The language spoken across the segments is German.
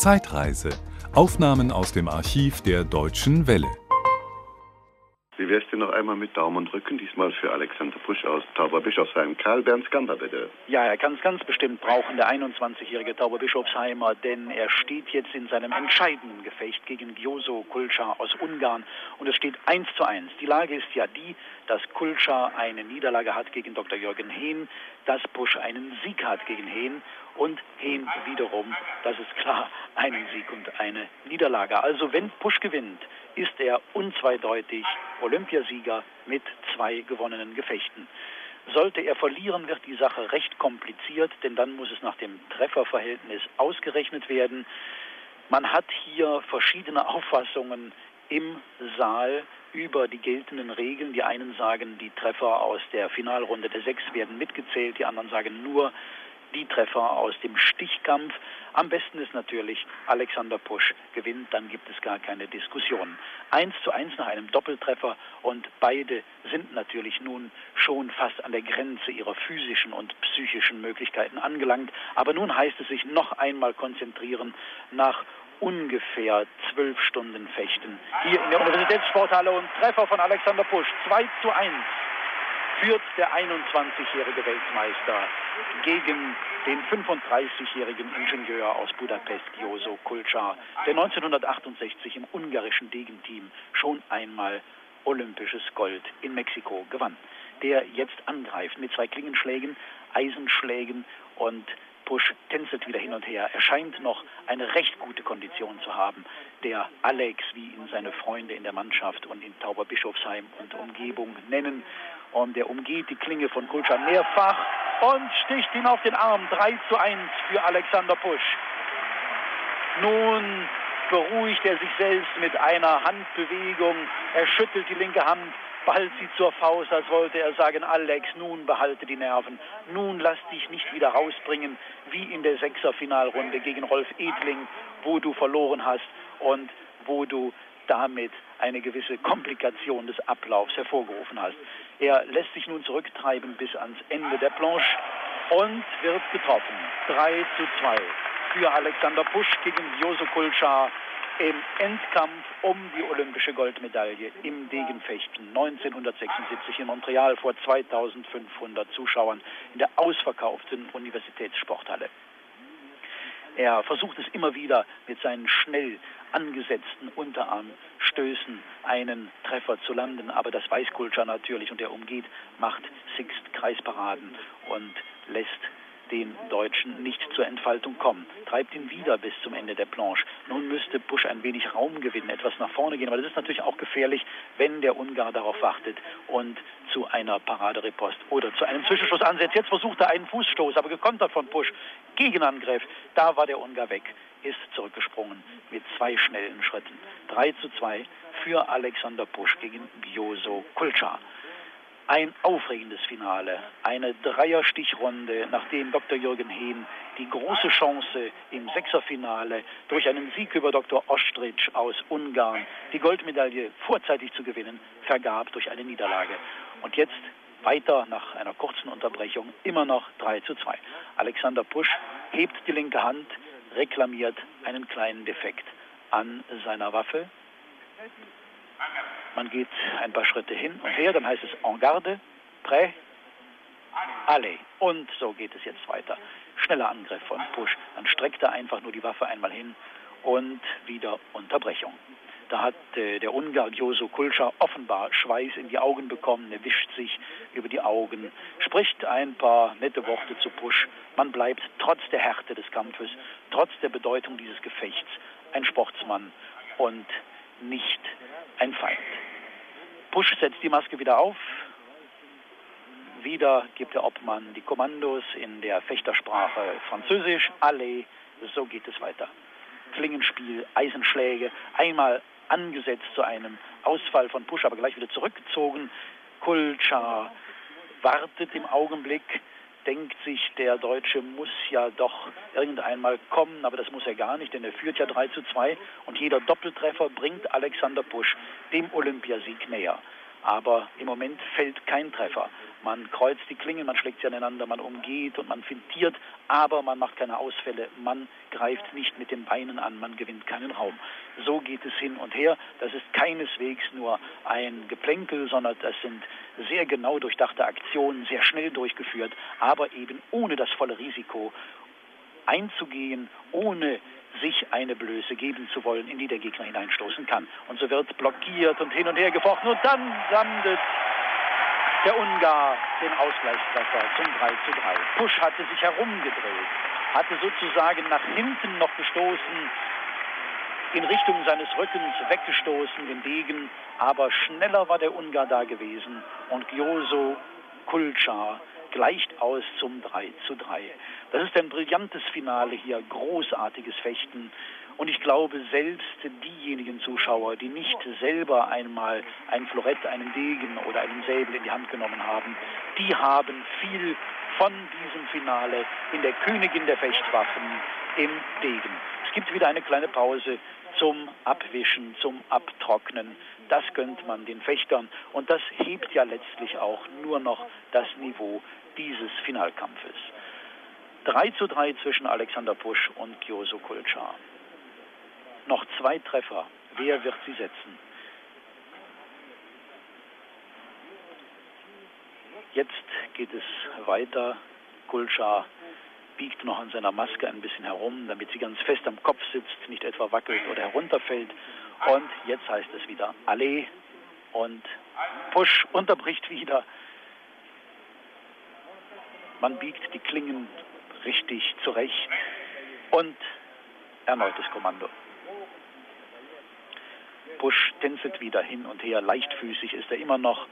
Zeitreise. Aufnahmen aus dem Archiv der Deutschen Welle. Wie wär's denn noch einmal mit Daumen drücken, diesmal für Alexander Busch aus Tauberbischofsheim. Karl Bernd Skander, bitte. Ja, er kann es ganz bestimmt brauchen, der 21-jährige Tauberbischofsheimer, denn er steht jetzt in seinem entscheidenden Gefecht gegen Gyoso Kulcha aus Ungarn und es steht 1 zu 1. Die Lage ist ja die, dass Kulcha eine Niederlage hat gegen Dr. Jürgen Hehn, dass Busch einen Sieg hat gegen Hehn und Hehn wiederum, das ist klar, einen Sieg und eine Niederlage. Also wenn Busch gewinnt, ist er unzweideutig Olympiasieger mit zwei gewonnenen Gefechten. Sollte er verlieren, wird die Sache recht kompliziert, denn dann muss es nach dem Trefferverhältnis ausgerechnet werden. Man hat hier verschiedene Auffassungen im Saal über die geltenden Regeln. Die einen sagen, die Treffer aus der Finalrunde der sechs werden mitgezählt, die anderen sagen nur, die Treffer aus dem Stichkampf. Am besten ist natürlich, Alexander Pusch gewinnt, dann gibt es gar keine Diskussion. Eins zu eins nach einem Doppeltreffer und beide sind natürlich nun schon fast an der Grenze ihrer physischen und psychischen Möglichkeiten angelangt. Aber nun heißt es sich noch einmal konzentrieren nach ungefähr zwölf Stunden Fechten hier in der Universitätssporthalle und Treffer von Alexander Pusch. 2 zu 1 führt der 21-jährige Weltmeister gegen den 35-jährigen Ingenieur aus Budapest, Joso Kulcar, der 1968 im ungarischen Degenteam schon einmal olympisches Gold in Mexiko gewann. Der jetzt angreift mit zwei Klingenschlägen, Eisenschlägen und Push tänzelt wieder hin und her. Er scheint noch eine recht gute Kondition zu haben. Der Alex, wie ihn seine Freunde in der Mannschaft und in Tauberbischofsheim und Umgebung nennen. Und er umgeht die Klinge von Kulschan mehrfach und sticht ihn auf den Arm. 3 zu 1 für Alexander Pusch. Nun beruhigt er sich selbst mit einer Handbewegung. Er schüttelt die linke Hand, ballt sie zur Faust, als wollte er sagen, Alex, nun behalte die Nerven. Nun lass dich nicht wieder rausbringen, wie in der Sechserfinalrunde gegen Rolf Edling, wo du verloren hast und wo du damit eine gewisse Komplikation des Ablaufs hervorgerufen hast. Er lässt sich nun zurücktreiben bis ans Ende der Planche und wird getroffen. 3 zu 2 für Alexander Pusch gegen Joso Kulschar im Endkampf um die olympische Goldmedaille im Degenfechten 1976 in Montreal vor 2500 Zuschauern in der ausverkauften Universitätssporthalle. Er versucht es immer wieder mit seinen schnell angesetzten Unterarmstößen einen Treffer zu landen, aber das weiß Kulcha natürlich und er umgeht, macht Sixt-Kreisparaden und lässt den Deutschen nicht zur Entfaltung kommen. Treibt ihn wieder bis zum Ende der Planche. Nun müsste Busch ein wenig Raum gewinnen, etwas nach vorne gehen, aber das ist natürlich auch gefährlich, wenn der Ungar darauf wartet und zu einer Paraderepost oder zu einem Zwischenschuss ansetzt. Jetzt versucht er einen Fußstoß, aber gekontert von Busch. Gegenangriff, da war der Ungar weg, ist zurückgesprungen mit zwei schnellen Schritten. 3 zu 2 für Alexander Busch gegen Gyoso Kulcha ein aufregendes Finale, eine Dreierstichrunde, nachdem Dr. Jürgen Hehn die große Chance im Sechserfinale durch einen Sieg über Dr. Ostrich aus Ungarn die Goldmedaille vorzeitig zu gewinnen, vergab durch eine Niederlage. Und jetzt weiter nach einer kurzen Unterbrechung immer noch 3 zu 2. Alexander Pusch hebt die linke Hand, reklamiert einen kleinen Defekt an seiner Waffe. Man geht ein paar Schritte hin und her, dann heißt es en garde, prêt, allez. Und so geht es jetzt weiter. Schneller Angriff von Push. Dann streckt er einfach nur die Waffe einmal hin und wieder Unterbrechung. Da hat äh, der Ungar Joso Kulscha offenbar Schweiß in die Augen bekommen. Er wischt sich über die Augen, spricht ein paar nette Worte zu Push. Man bleibt trotz der Härte des Kampfes, trotz der Bedeutung dieses Gefechts ein Sportsmann und nicht ein Feind. Bush setzt die Maske wieder auf. Wieder gibt der Obmann die Kommandos in der Fechtersprache Französisch. Allez, so geht es weiter. Klingenspiel, Eisenschläge, einmal angesetzt zu einem Ausfall von Push, aber gleich wieder zurückgezogen. Kulcha wartet im Augenblick, denkt sich, der Deutsche muss ja doch irgendeinmal kommen, aber das muss er gar nicht, denn er führt ja 3 zu 2 und jeder Doppeltreffer bringt Alexander Busch dem Olympiasieg näher. Aber im Moment fällt kein Treffer. Man kreuzt die Klingen, man schlägt sie aneinander, man umgeht und man fintiert, aber man macht keine Ausfälle, man greift nicht mit den Beinen an, man gewinnt keinen Raum. So geht es hin und her. Das ist keineswegs nur ein Geplänkel, sondern das sind sehr genau durchdachte Aktionen, sehr schnell durchgeführt, aber eben ohne das volle Risiko einzugehen, ohne sich eine Blöße geben zu wollen, in die der Gegner hineinstoßen kann. Und so wird blockiert und hin und her gefochten und dann landet der Ungar den Ausgleichstreffer zum 3 zu 3. Pusch hatte sich herumgedreht, hatte sozusagen nach hinten noch gestoßen, in Richtung seines Rückens weggestoßen, den Degen, aber schneller war der Ungar da gewesen und Gyoso Kulchar gleicht aus zum 3 zu 3. Das ist ein brillantes Finale hier, großartiges Fechten. Und ich glaube, selbst diejenigen Zuschauer, die nicht selber einmal ein Florett, einen Degen oder einen Säbel in die Hand genommen haben, die haben viel von diesem Finale in der Königin der Fechtwaffen im Degen. Es gibt wieder eine kleine Pause zum Abwischen, zum Abtrocknen. Das gönnt man den Fechtern und das hebt ja letztlich auch nur noch das Niveau dieses Finalkampfes. 3 zu 3 zwischen Alexander Pusch und Kyoso Kulchar. Noch zwei Treffer. Wer wird sie setzen? Jetzt geht es weiter. Kulchar biegt noch an seiner Maske ein bisschen herum, damit sie ganz fest am Kopf sitzt, nicht etwa wackelt oder herunterfällt. Und jetzt heißt es wieder Allee und Push unterbricht wieder. Man biegt die Klingen richtig zurecht und erneutes Kommando. Busch tänzelt wieder hin und her, leichtfüßig ist er immer noch,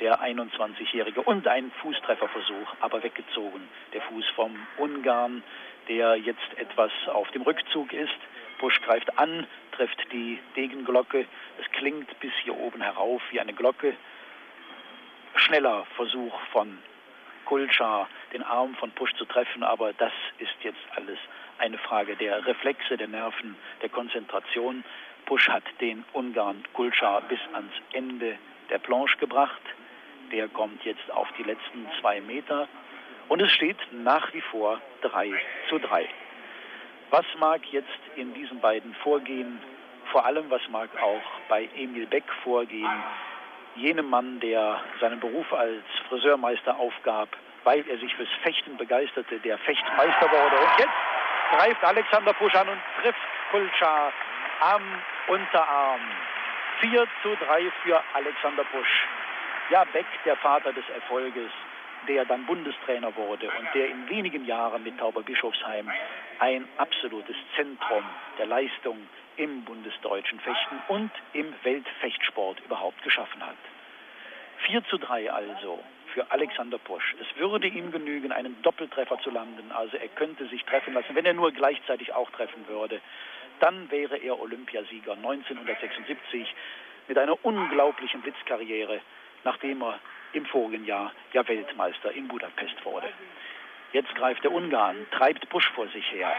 der 21-Jährige. Und ein Fußtrefferversuch, aber weggezogen. Der Fuß vom Ungarn, der jetzt etwas auf dem Rückzug ist. Busch greift an, trifft die Degenglocke. Es klingt bis hier oben herauf wie eine Glocke. Schneller Versuch von Kulchar, den Arm von Pusch zu treffen, aber das ist jetzt alles eine Frage der Reflexe, der Nerven, der Konzentration. Pusch hat den Ungarn Kulchar bis ans Ende der Planche gebracht. Der kommt jetzt auf die letzten zwei Meter und es steht nach wie vor 3 zu 3. Was mag jetzt in diesen beiden vorgehen? Vor allem, was mag auch bei Emil Beck vorgehen? jenem Mann, der seinen Beruf als Friseurmeister aufgab, weil er sich fürs Fechten begeisterte, der Fechtmeister wurde. Und jetzt greift Alexander Pusch an und trifft Kulchar am Unterarm. 4 zu 3 für Alexander Pusch. Ja, Beck, der Vater des Erfolges, der dann Bundestrainer wurde und der in wenigen Jahren mit Tauber Bischofsheim ein absolutes Zentrum der Leistung im bundesdeutschen Fechten und im Weltfechtsport überhaupt geschaffen hat. 4 zu 3 also für Alexander Pusch. Es würde ihm genügen, einen Doppeltreffer zu landen. Also er könnte sich treffen lassen, wenn er nur gleichzeitig auch treffen würde. Dann wäre er Olympiasieger 1976 mit einer unglaublichen Blitzkarriere, nachdem er im vorigen Jahr ja Weltmeister in Budapest wurde. Jetzt greift der Ungarn, treibt Busch vor sich her.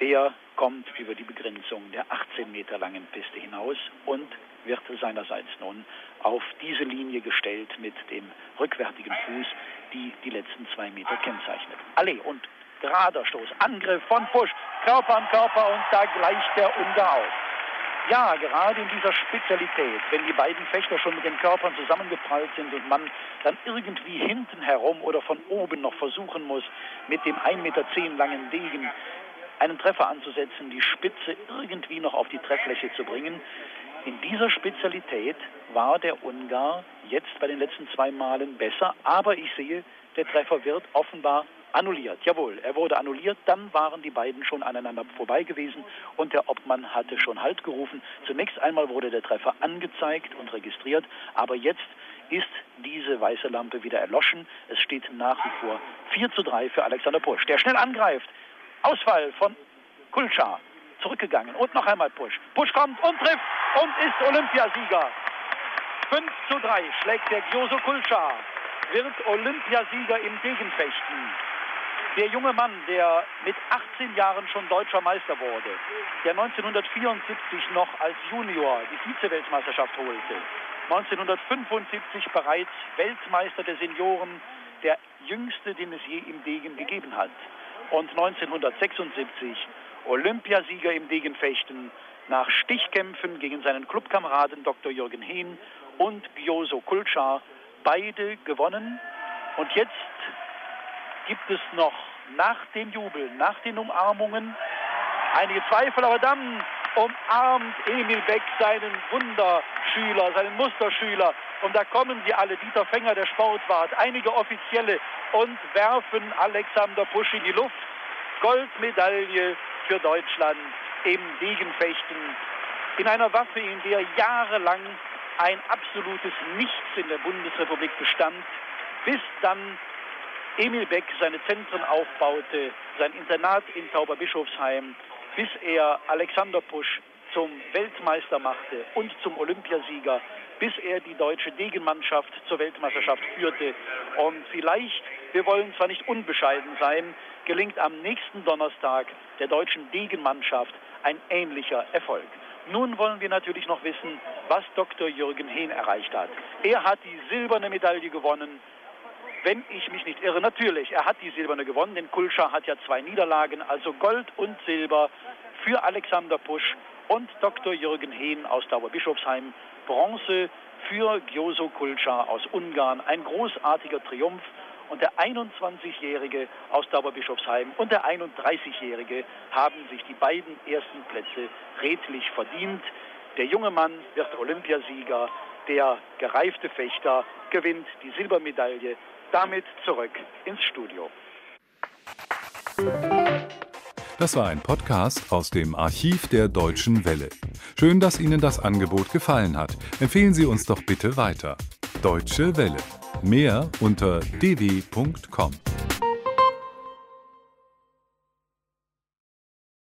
Der kommt über die Begrenzung der 18 Meter langen Piste hinaus und wird seinerseits nun auf diese Linie gestellt mit dem rückwärtigen Fuß, die die letzten zwei Meter kennzeichnet. Allee und gerader Stoß, Angriff von Busch, Körper an Körper und da gleicht der Ungar aus. Ja, gerade in dieser Spezialität, wenn die beiden Fechter schon mit den Körpern zusammengeprallt sind und man dann irgendwie hinten herum oder von oben noch versuchen muss, mit dem 1,10 Meter langen Degen einen Treffer anzusetzen, die Spitze irgendwie noch auf die Trefffläche zu bringen. In dieser Spezialität war der Ungar jetzt bei den letzten zwei Malen besser, aber ich sehe, der Treffer wird offenbar annulliert. Jawohl, er wurde annulliert, dann waren die beiden schon aneinander vorbei gewesen und der Obmann hatte schon Halt gerufen. Zunächst einmal wurde der Treffer angezeigt und registriert, aber jetzt ist diese weiße Lampe wieder erloschen. Es steht nach wie vor 4 zu 3 für Alexander Pusch, der schnell angreift. Ausfall von Kulchar. Zurückgegangen und noch einmal Pusch. Pusch kommt und trifft und ist Olympiasieger. 5 zu 3 schlägt der Gyoso Kulchar, wird Olympiasieger im Degenfechten. Der junge Mann, der mit 18 Jahren schon deutscher Meister wurde, der 1974 noch als Junior die Vize-Weltmeisterschaft holte, 1975 bereits Weltmeister der Senioren, der jüngste, den es je im Degen gegeben hat. Und 1976 Olympiasieger im Degenfechten nach Stichkämpfen gegen seinen Clubkameraden Dr. Jürgen Hehn und Gyoso Kulchar beide gewonnen. Und jetzt gibt es noch nach dem Jubel, nach den Umarmungen einige Zweifel, aber dann umarmt Emil Beck seinen Wunderschüler, seinen Musterschüler. Und da kommen sie alle, Dieter Fänger, der Sportwart, einige Offizielle und werfen Alexander Pusch in die Luft. Goldmedaille für Deutschland im Degenfechten. In einer Waffe, in der jahrelang ein absolutes Nichts in der Bundesrepublik bestand, bis dann Emil Beck seine Zentren aufbaute, sein Internat in Tauberbischofsheim, bis er Alexander Pusch zum Weltmeister machte und zum Olympiasieger, bis er die deutsche Degenmannschaft zur Weltmeisterschaft führte. Und vielleicht, wir wollen zwar nicht unbescheiden sein, gelingt am nächsten Donnerstag der deutschen Degenmannschaft ein ähnlicher Erfolg. Nun wollen wir natürlich noch wissen, was Dr. Jürgen Hehn erreicht hat. Er hat die silberne Medaille gewonnen. Wenn ich mich nicht irre, natürlich, er hat die silberne gewonnen, denn Kulscha hat ja zwei Niederlagen, also Gold und Silber für Alexander Pusch und Dr. Jürgen Hehn aus Dauerbischofsheim, Bronze für Gyoso Kulscha aus Ungarn. Ein großartiger Triumph und der 21-Jährige aus Dauerbischofsheim und der 31-Jährige haben sich die beiden ersten Plätze redlich verdient. Der junge Mann wird Olympiasieger, der gereifte Fechter gewinnt die Silbermedaille. Damit zurück ins Studio. Das war ein Podcast aus dem Archiv der Deutschen Welle. Schön, dass Ihnen das Angebot gefallen hat. Empfehlen Sie uns doch bitte weiter. Deutsche Welle. Mehr unter dw.com.